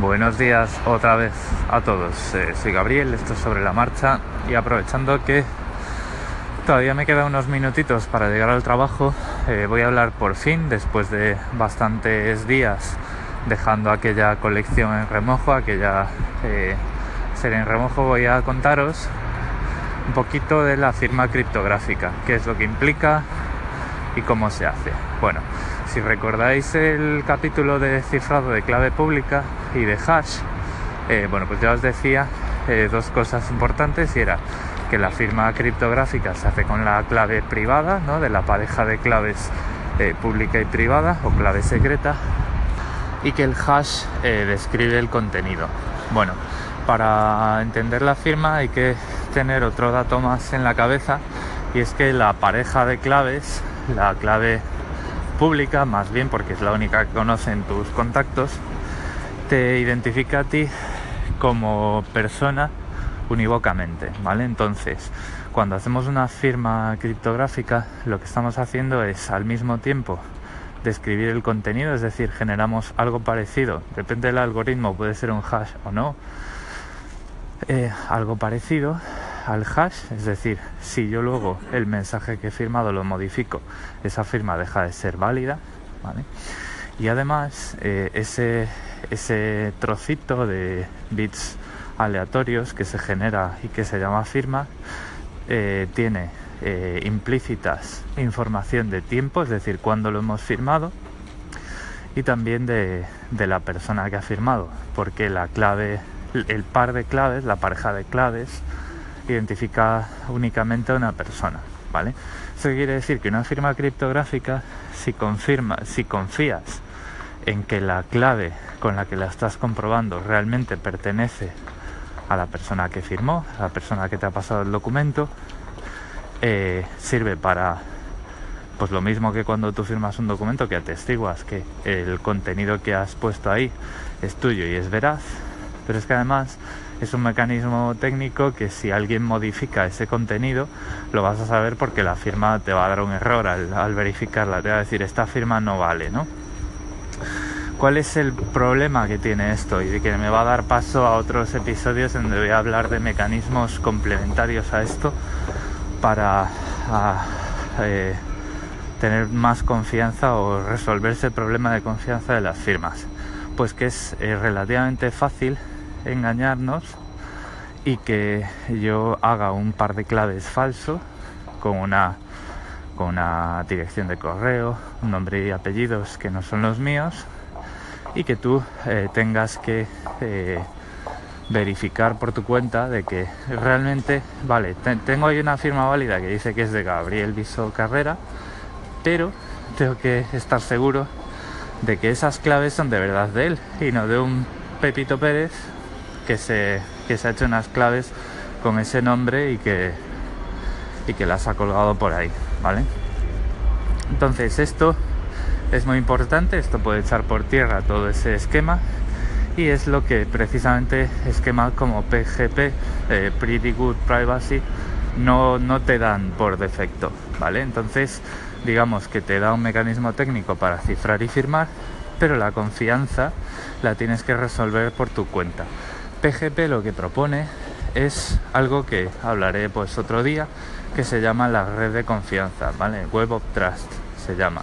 Buenos días otra vez a todos. Eh, soy Gabriel, esto es sobre la marcha y aprovechando que todavía me quedan unos minutitos para llegar al trabajo, eh, voy a hablar por fin, después de bastantes días dejando aquella colección en remojo, aquella eh, serie en remojo, voy a contaros un poquito de la firma criptográfica, qué es lo que implica y cómo se hace. Bueno, si recordáis el capítulo de cifrado de clave pública y de hash, eh, bueno, pues ya os decía eh, dos cosas importantes y era que la firma criptográfica se hace con la clave privada, ¿no? De la pareja de claves eh, pública y privada o clave secreta y que el hash describe el contenido. Bueno, para entender la firma hay que tener otro dato más en la cabeza y es que la pareja de claves, la clave pública, más bien porque es la única que conocen tus contactos, te identifica a ti como persona unívocamente, ¿vale? Entonces, cuando hacemos una firma criptográfica, lo que estamos haciendo es al mismo tiempo describir el contenido, es decir, generamos algo parecido, depende del algoritmo, puede ser un hash o no, eh, algo parecido al hash, es decir, si yo luego el mensaje que he firmado lo modifico, esa firma deja de ser válida, ¿vale? Y además eh, ese, ese trocito de bits aleatorios que se genera y que se llama firma eh, tiene implícitas información de tiempo, es decir, cuándo lo hemos firmado, y también de, de la persona que ha firmado, porque la clave el par de claves, la pareja de claves, identifica únicamente a una persona, ¿vale? Eso quiere decir que una firma criptográfica, si, confirma, si confías en que la clave con la que la estás comprobando realmente pertenece a la persona que firmó, a la persona que te ha pasado el documento, eh, sirve para pues lo mismo que cuando tú firmas un documento que atestiguas que el contenido que has puesto ahí es tuyo y es veraz, pero es que además es un mecanismo técnico que si alguien modifica ese contenido lo vas a saber porque la firma te va a dar un error al, verificarla, te va a decir esta firma no vale, ¿no? ¿Cuál es el problema que tiene esto? Y que me va a dar paso a otros episodios donde voy a hablar de mecanismos complementarios a esto para eh, tener más confianza o resolverse el problema de confianza de las firmas. Pues que es eh, relativamente fácil engañarnos y que yo haga un par de claves falso con una con una dirección de correo, nombre y apellidos que no son los míos y que tú eh, tengas que eh, verificar por tu cuenta de que realmente, vale, tengo ahí una firma válida que dice que es de Gabriel Viso Carrera, pero tengo que estar seguro de que esas claves son de verdad de él y no de un Pepito Pérez que se, que se ha hecho unas claves con ese nombre y que, y que las ha colgado por ahí, ¿vale? Entonces esto es muy importante, esto puede echar por tierra todo ese esquema y es lo que precisamente esquemas como PGP, eh, Pretty Good Privacy, no, no te dan por defecto, ¿vale? Entonces digamos que te da un mecanismo técnico para cifrar y firmar, pero la confianza la tienes que resolver por tu cuenta. PGP lo que propone es algo que hablaré pues otro día, que se llama la red de confianza, ¿vale? Web of Trust se llama.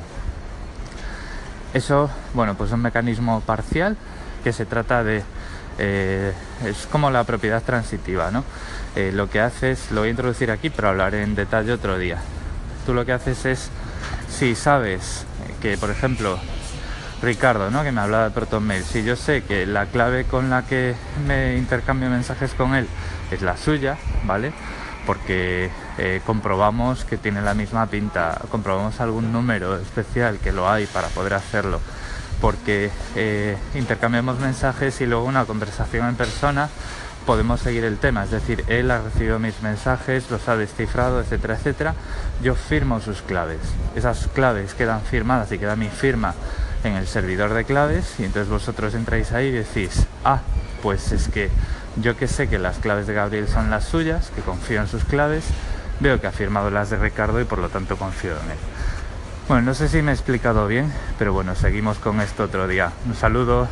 Eso, bueno, pues es un mecanismo parcial que se trata de... Eh, es como la propiedad transitiva, ¿no? Eh, lo que haces, lo voy a introducir aquí, pero hablaré en detalle otro día. Tú lo que haces es, si sabes que, por ejemplo, Ricardo, ¿no? que me hablaba de ProtonMail, si yo sé que la clave con la que me intercambio mensajes con él es la suya, ¿vale? Porque eh, comprobamos que tiene la misma pinta, comprobamos algún número especial que lo hay para poder hacerlo, porque eh, intercambiamos mensajes y luego una conversación en persona podemos seguir el tema, es decir, él ha recibido mis mensajes, los ha descifrado, etcétera, etcétera, yo firmo sus claves, esas claves quedan firmadas y queda mi firma en el servidor de claves y entonces vosotros entráis ahí y decís, ah, pues es que yo que sé que las claves de Gabriel son las suyas, que confío en sus claves, veo que ha firmado las de Ricardo y por lo tanto confío en él. Bueno, no sé si me he explicado bien, pero bueno, seguimos con esto otro día. Un saludo.